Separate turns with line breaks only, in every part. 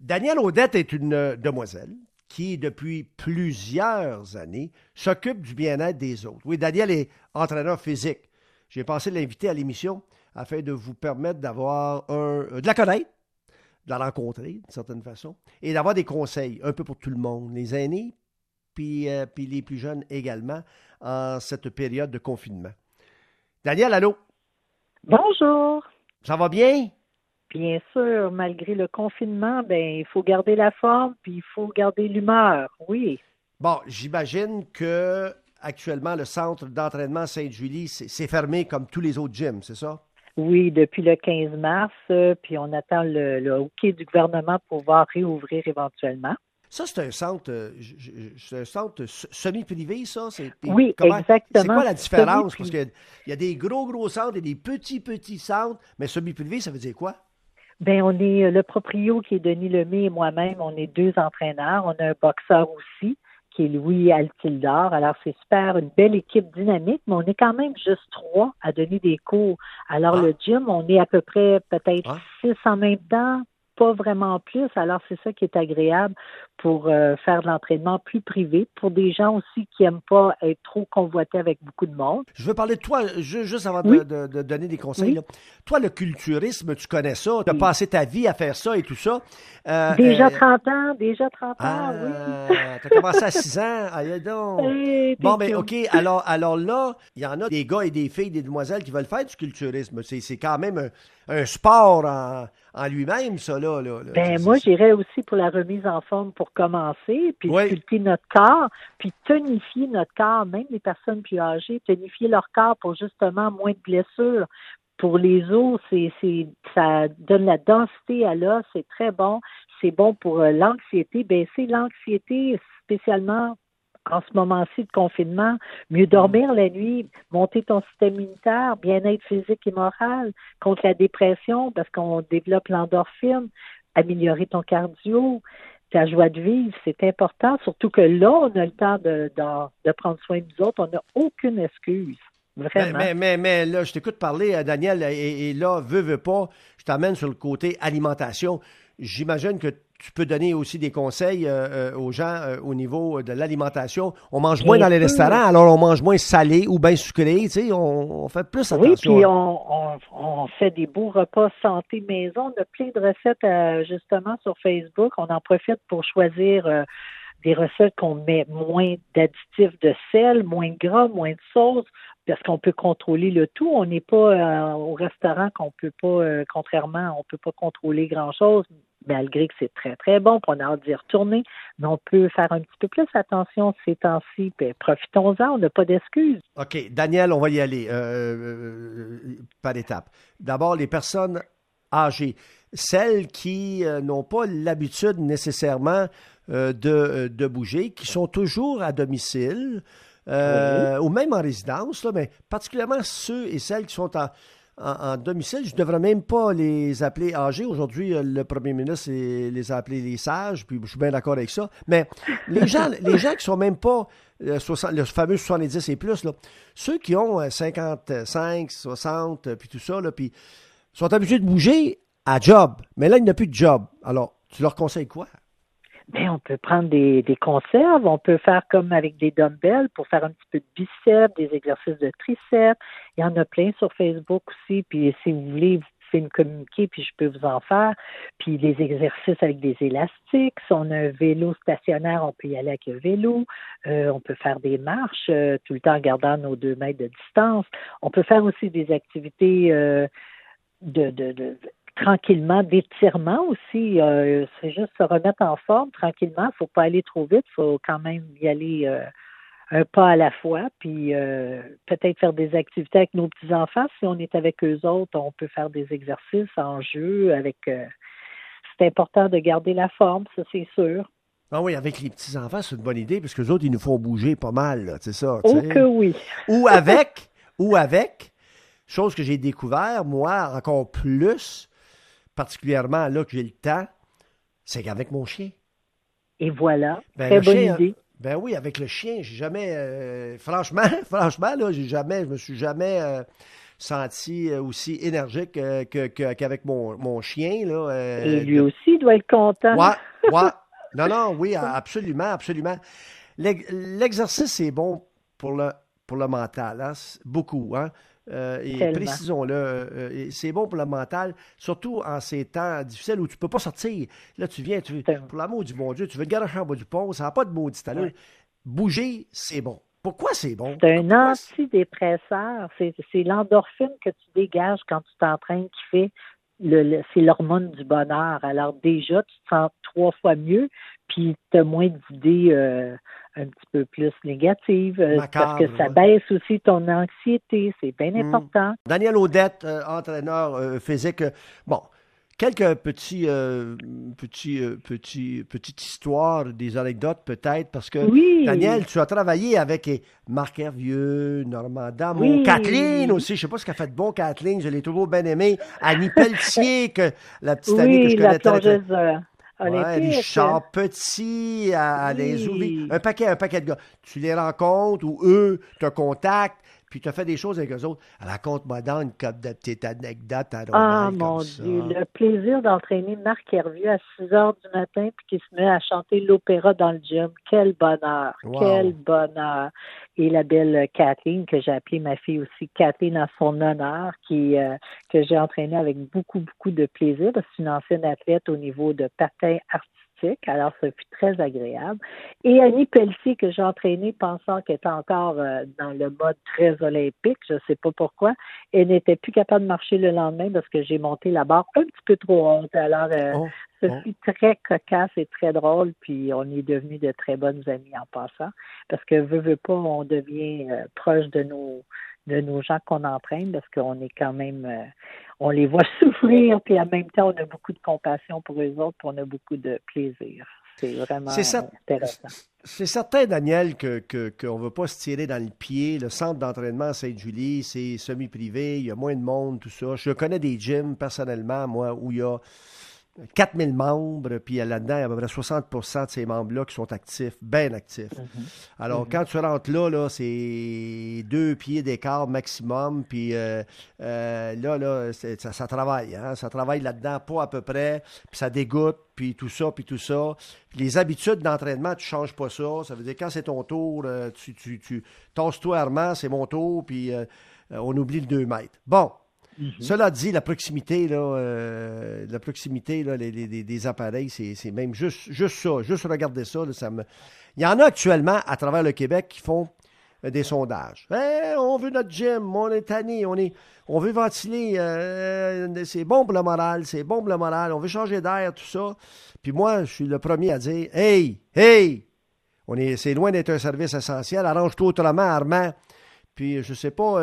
Danielle Audette est une demoiselle qui, depuis plusieurs années, s'occupe du bien-être des autres. Oui, Danielle est entraîneur physique. J'ai pensé l'inviter à l'émission afin de vous permettre d'avoir un, de la connaître, de la rencontrer d'une certaine façon, et d'avoir des conseils un peu pour tout le monde, les aînés, puis, euh, puis les plus jeunes également, en cette période de confinement. Daniel, allô?
Bonjour.
Ça va bien?
Bien sûr, malgré le confinement, ben il faut garder la forme, puis il faut garder l'humeur, oui.
Bon, j'imagine que actuellement le centre d'entraînement Sainte-Julie, c'est fermé comme tous les autres gyms, c'est ça?
Oui, depuis le 15 mars, euh, puis on attend le, le OK du gouvernement pour pouvoir réouvrir éventuellement.
Ça, c'est un centre, euh, un centre semi-privé, ça?
Oui, exactement.
C'est quoi la différence? Parce qu'il y a des gros, gros centres et des petits, petits centres, mais semi-privé, ça veut dire quoi?
Ben, on est euh, le proprio qui est Denis Lemay et moi-même, on est deux entraîneurs. On a un boxeur aussi qui est Louis Altildor. Alors, c'est super, une belle équipe dynamique, mais on est quand même juste trois à donner des cours. Alors, ah. le gym, on est à peu près peut-être ah. six en même temps, pas vraiment plus. Alors, c'est ça qui est agréable pour euh, faire de l'entraînement plus privé, pour des gens aussi qui n'aiment pas être trop convoités avec beaucoup de monde.
Je veux parler de toi, juste avant de, donner des conseils. Toi, le culturisme, tu connais ça, tu as passé ta vie à faire ça et tout ça?
Euh, déjà 30 euh, ans, déjà 30 ans, ah, oui.
tu as commencé à 6 ans, allez donc. bon, mais ben, OK, alors, alors là, il y en a des gars et des filles, des demoiselles qui veulent faire du culturisme. C'est quand même un, sport en, lui-même, ça, là.
ben, moi, j'irais aussi pour la remise en forme pour commencer, puis sculpter notre corps, puis tonifier notre corps, même les personnes plus âgées, tonifier leur corps pour justement moins de blessures. Pour les os, c'est, ça donne la densité à l'os, c'est très bon. C'est bon pour euh, l'anxiété, baisser l'anxiété, spécialement en ce moment-ci de confinement, mieux dormir la nuit, monter ton système immunitaire, bien-être physique et moral, contre la dépression parce qu'on développe l'endorphine, améliorer ton cardio, ta joie de vivre, c'est important, surtout que là, on a le temps de, de, prendre soin de nous autres. On n'a aucune excuse. Vraiment.
Mais, mais, mais, là, je t'écoute parler, euh, Daniel, et, là, veux, veux pas, je t'amène sur le côté alimentation. J'imagine que tu peux donner aussi des conseils euh, euh, aux gens euh, au niveau de l'alimentation. On mange moins dans les restaurants, alors on mange moins salé ou bien sucré, tu sais, on, fait plus attention.
Oui, puis on, fait des beaux repas santé maison. On a plein de recettes justement sur Facebook. On en profite pour choisir des recettes qu'on met moins d'additifs de sel, moins de gras, moins de sauce, parce qu'on peut contrôler le tout. On n'est pas au restaurant qu'on peut pas, contrairement, on peut pas contrôler grand-chose, malgré que c'est très, très bon, pour on a hâte d'y retourner, mais on peut faire un petit peu plus attention ces temps-ci, puis profitons-en, on n'a pas d'excuses.
OK. Daniel, on va y aller euh, euh, par étapes. D'abord, les personnes âgées, celles qui euh, n'ont pas l'habitude nécessairement de, de, bouger, qui sont toujours à domicile, ou même en résidence, là, mais particulièrement ceux et celles qui sont en en, domicile. Je ne devrais même pas les appeler âgés. Aujourd'hui, euh, le premier ministre les a appelés les sages, puis je suis bien d'accord avec ça. Mais les gens, les gens qui sont même pas euh, le fameux 70 et plus, là, ceux qui ont 55, euh, 60, puis tout ça, là, puis sont habitués de bouger à job. Mais là, il n'y a plus de job. Alors, tu leur conseilles quoi?
Ben, on peut prendre des, des, conserves, on peut faire comme avec des dumbbells pour faire un petit peu de biceps, des exercices de triceps. Il y en a plein sur Facebook aussi. Puis si vous voulez, vous pouvez me communiquer, puis je peux vous en faire. Puis les exercices avec des élastiques. Si on a un vélo stationnaire, on peut y aller avec un vélo. Euh, on peut faire des marches euh, tout le temps en gardant nos deux mètres de distance. On peut faire aussi des activités euh, de, de, de tranquillement, d'étirement aussi. Euh, c'est juste se remettre en forme tranquillement. Il faut pas aller trop vite. Il faut quand même y aller euh, un pas à la fois. Puis euh, peut-être faire des activités avec nos petits-enfants. Si on est avec eux autres, on peut faire des exercices en jeu. Avec, c'est important de garder la forme, ça c'est sûr.
Ah oui, avec les petits-enfants, c'est une bonne idée, parce que les autres, ils nous font bouger pas mal, c'est ça.
Oh que oui.
ou avec, ou avec, chose que j'ai découvert, moi, encore plus, particulièrement là que j'ai le temps, c'est qu'avec mon chien.
Et voilà, ben, très bonne idée.
Ben oui, avec le chien, j'ai jamais, euh, franchement, franchement, là, j'ai jamais, je me suis jamais, euh, senti aussi énergique qu'avec mon, mon, chien. Là,
Et lui aussi doit être content.
Ouais, ouais. Non, non, oui, absolument, absolument. L'exercice, c'est bon pour le, pour le mental, hein, beaucoup. Hein? Euh, et précisons-le, euh, c'est bon pour le mental, surtout en ces temps difficiles où tu ne peux pas sortir. Là, tu viens, tu, pour l'amour du bon Dieu, tu veux te garer en bas du pont, ça n'a pas de maudit allure. Bouger, c'est bon. Pourquoi c'est bon?
C'est un antidépresseur. C'est l'endorphine que tu dégages quand tu t'entraînes qui fait le, c'est l'hormone du bonheur. Alors déjà, tu te sens trois fois mieux, puis tu as moins d'idées euh, un petit peu plus négatives, euh, parce que ça baisse aussi ton anxiété, c'est bien hmm. important.
Daniel Audette, euh, entraîneur physique, bon, quelques petits, petits, petits, petites histoires, des anecdotes peut-être, parce que Daniel, tu as travaillé avec Marc Hervieux, Normandin, mon Kathleen aussi, je sais pas ce qu'a fait de bon Kathleen, je l'ai toujours bien aimé, Annie Pelletier, que la petite amie que je connais très, Ouais, Richard Petit, à, oui. un paquet, un paquet de gars. Tu les rencontres ou eux te contactent, puis tu as fait des choses avec eux autres. Raconte-moi dans une couple de petites anecdotes à
Ah, mon Dieu, le plaisir d'entraîner Marc Hervieux à 6 heures du matin, puis qui se met à chanter l'opéra dans le gym. Quel bonheur, quel bonheur. Et la belle Kathleen, que j'ai appelée ma fille aussi, Kathleen à son honneur, qui euh, que j'ai entraînée avec beaucoup, beaucoup de plaisir, parce que c'est une ancienne athlète au niveau de patin artistique alors ça fut très agréable. Et Annie Pelletier, que j'ai entraînée pensant qu'elle était encore euh, dans le mode très olympique, je ne sais pas pourquoi, elle n'était plus capable de marcher le lendemain parce que j'ai monté la barre un petit peu trop haute. Alors, euh, oh, ce oh. fut très cocasse et très drôle, puis on est devenus de très bonnes amies en passant, parce que veut, veut pas, on devient euh, proche de nos de nos gens qu'on entraîne parce qu'on est quand même, on les voit souffrir, puis en même temps, on a beaucoup de compassion pour eux autres, puis on a beaucoup de plaisir. C'est vraiment intéressant.
C'est certain, Daniel, qu'on que, que ne veut pas se tirer dans le pied. Le centre d'entraînement à Sainte-Julie, c'est semi-privé, il y a moins de monde, tout ça. Je connais des gyms personnellement, moi, où il y a 4000 membres, puis là-dedans, il y a à peu près 60% de ces membres-là qui sont actifs, bien actifs. Mhm. Alors, mhm. quand tu rentres là, là c'est deux pieds d'écart maximum, puis euh, euh, là, là ça, travaille. Hein? Ça travaille là-dedans, pas à peu près, puis ça dégoûte, puis tout ça, puis tout ça. les habitudes d'entraînement, tu ne changes pas ça. Ça veut dire, quand c'est ton tour, euh, tu, tu, tu toi Armand, c'est mon tour, puis on oublie le 2 mètres. Bon, Mhm. Cela dit, la proximité, euh, la proximité des appareils, c'est même juste, ça. Juste regarder ça, ça. Il y en a actuellement à travers le Québec qui font euh, des sondages. on veut notre gym, on est tanné, on, est, on veut ventiler, euh, c'est bon pour le moral, c'est bon pour le moral, on veut changer d'air, tout ça. Puis moi, je suis le premier à dire Hey, hey, on est, c'est loin d'être un service essentiel, arrange-toi autrement, Armand. Puis je sais pas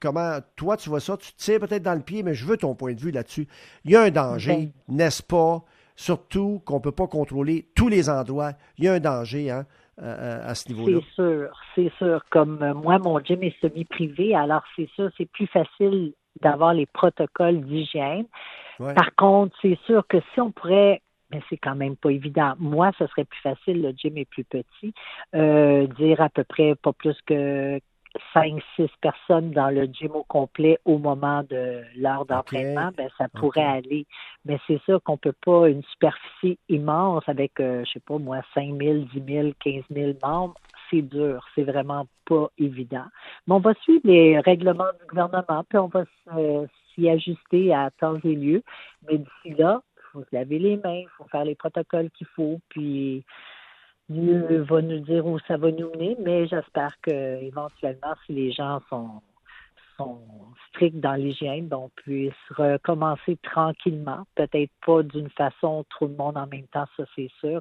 comment toi tu vois ça, tu te tires peut-être dans le pied, mais je veux ton point de vue là-dessus. Il y a un danger, n'est-ce pas? Surtout qu'on ne peut pas contrôler tous les endroits. Il y a un danger hein, à, ce niveau-là.
C'est sûr, c'est sûr. Comme euh, moi, mon gym est semi-privé, alors c'est sûr, c'est plus facile d'avoir les protocoles d'hygiène. Par contre, c'est sûr que si on pourrait mais c'est quand même pas évident. Moi, ce serait plus facile, le gym est plus petit, euh, dire à peu près pas plus que cinq, six personnes dans le gym au complet au moment de l'heure d'entraînement, ben ça pourrait aller. Mais c'est sûr qu'on peut pas une superficie immense avec, euh, je sais pas moi, 5 000, 10 000, 15 000 membres. C'est dur, c'est vraiment pas évident. Mais on va suivre les règlements du gouvernement, puis on va s'y ajuster à temps et lieu. Mais d'ici là, il faut se laver les mains, il faut faire les protocoles qu'il faut, puis Dieu va nous dire où ça va nous mener, mais j'espère que éventuellement, si les gens sont, sont stricts dans l'hygiène, ben, on puisse recommencer tranquillement, peut-être pas d'une façon trop de monde en même temps, ça c'est sûr.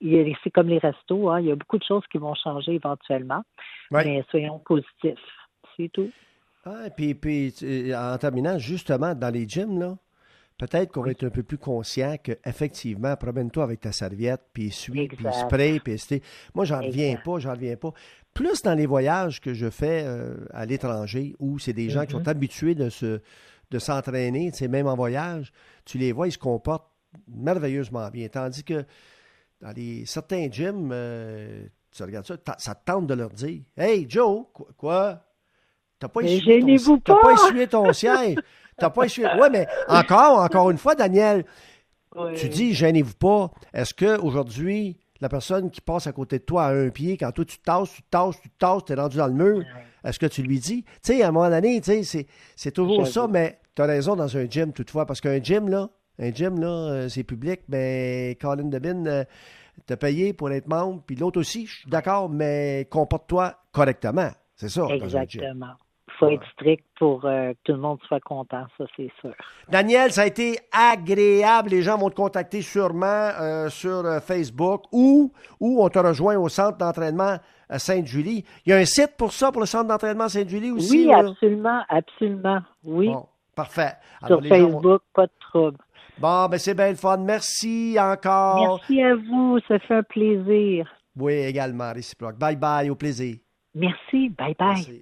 C'est comme les restos, hein, il y a beaucoup de choses qui vont changer éventuellement, mais soyons positifs, c'est tout.
Ah, et puis, en terminant, justement, dans les gyms, là, peut-être qu'on va être un peu plus conscient qu'effectivement, promène-toi avec ta serviette, puis essuie, puis spray, puis Moi, j'en reviens pas, j'en reviens pas. Plus dans les voyages que je fais euh, à l'étranger, où c'est des gens qui sont mm-hmm. habitués de se de s'entraîner, même en voyage, tu les vois, ils se comportent merveilleusement bien. Tandis que dans les, certains gyms, euh, tu regardes ça, ça te tente de leur dire Hey Joe, quoi? T'as pas
Mais
essuyé ton,
gênez-vous
t'as
pas.
pas essuyé ton siège. T'as pas essuyé. Ouais, mais encore, encore une fois, Daniel,
Oui.
tu dis, gênez-vous pas. Est-ce que aujourd'hui, la personne qui passe à côté de toi à un pied, quand toi tu te tasses, tu te tasses, tu te tasses, t'es rendu dans le mur, est-ce que tu lui dis? Tu sais, à un moment donné, tu sais, c'est, toujours ça, mais tu as raison dans un gym toutefois, parce qu'un gym, là, un gym, là, euh, c'est public, mais Colin Debin, euh, t'as payé pour être membre, puis l'autre aussi, je suis d'accord, mais comporte-toi correctement. C'est ça, dans un gym.
Faut être strict pour euh, que tout le monde soit content, ça c'est sûr.
Daniel, ça a été agréable. Les gens vont te contacter sûrement euh, sur euh, Facebook ou, ou on te rejoint au centre d'entraînement à Sainte-Julie. Il y a un site pour ça, pour le centre d'entraînement Sainte-Julie aussi?
oui,
là?
absolument, absolument. Oui,
Bon, parfait.
sur
Alors, vont-
Facebook, pas de trouble.
Bon, ben c'est bien le fun. Merci encore.
Merci à vous, ça fait un plaisir.
Oui, également, réciproque. Bye bye, au plaisir.
Merci, bye bye.
Merci.